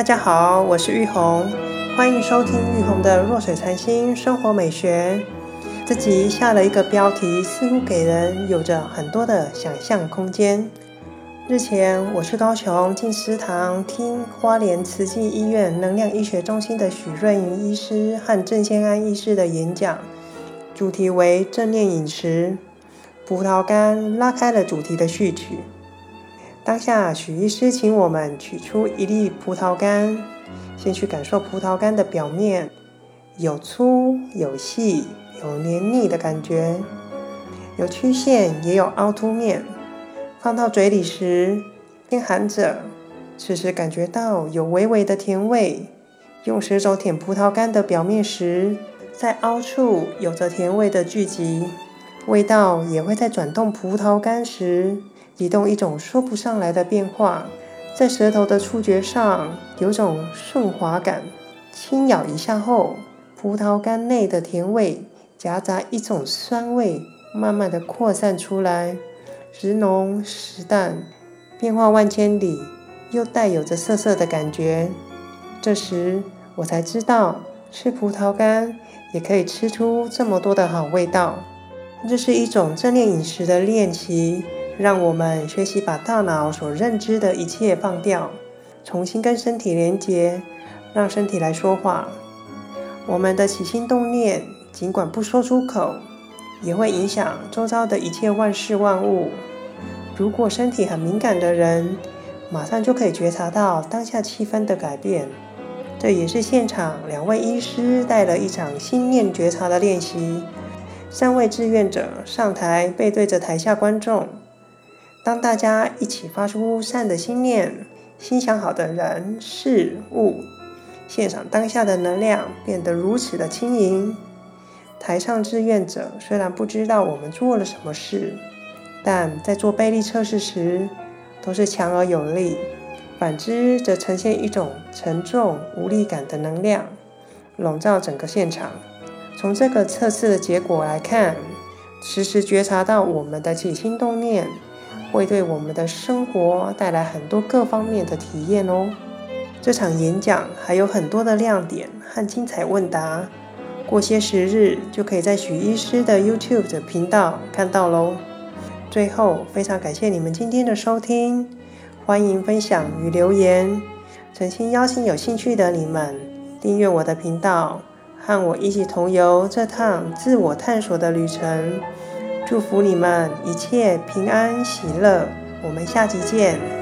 大家好，我是玉红，欢迎收听玉红的弱水禅心生活美学。这集下了一个标题，似乎给人有着很多的想象空间。日前，我去高雄进思堂听花莲慈济医院能量医学中心的许润云医师和郑先安医师的演讲，主题为正念饮食。葡萄干拉开了主题的序曲。当下，许医师请我们取出一粒葡萄干，先去感受葡萄干的表面，有粗有细，有黏腻的感觉，有曲线也有凹凸面。放到嘴里时，边含着，此时感觉到有微微的甜味。用舌头舔葡萄干的表面时，在凹处有着甜味的聚集。味道也会在转动葡萄干时，移动一种说不上来的变化，在舌头的触觉上有种顺滑感。轻咬一下后，葡萄干内的甜味夹杂一种酸味，慢慢的扩散出来，时浓时淡，变化万千里，又带有着涩涩的感觉。这时我才知道，吃葡萄干也可以吃出这么多的好味道。这是一种正念饮食的练习，让我们学习把大脑所认知的一切放掉，重新跟身体连接，让身体来说话。我们的起心动念，尽管不说出口，也会影响周遭的一切万事万物。如果身体很敏感的人，马上就可以觉察到当下气氛的改变。这也是现场两位医师带了一场心念觉察的练习。三位志愿者上台，背对着台下观众。当大家一起发出善的心念，心想好的人事物，现场当下的能量变得如此的轻盈。台上志愿者虽然不知道我们做了什么事，但在做背力测试时都是强而有力；反之，则呈现一种沉重无力感的能量，笼罩整个现场。从这个测试的结果来看，时时觉察到我们的起心动念，会对我们的生活带来很多各方面的体验哦。这场演讲还有很多的亮点和精彩问答，过些时日就可以在许医师的 YouTube 的频道看到喽。最后，非常感谢你们今天的收听，欢迎分享与留言，诚心邀请有兴趣的你们订阅我的频道。和我一起同游这趟自我探索的旅程，祝福你们一切平安喜乐。我们下集见。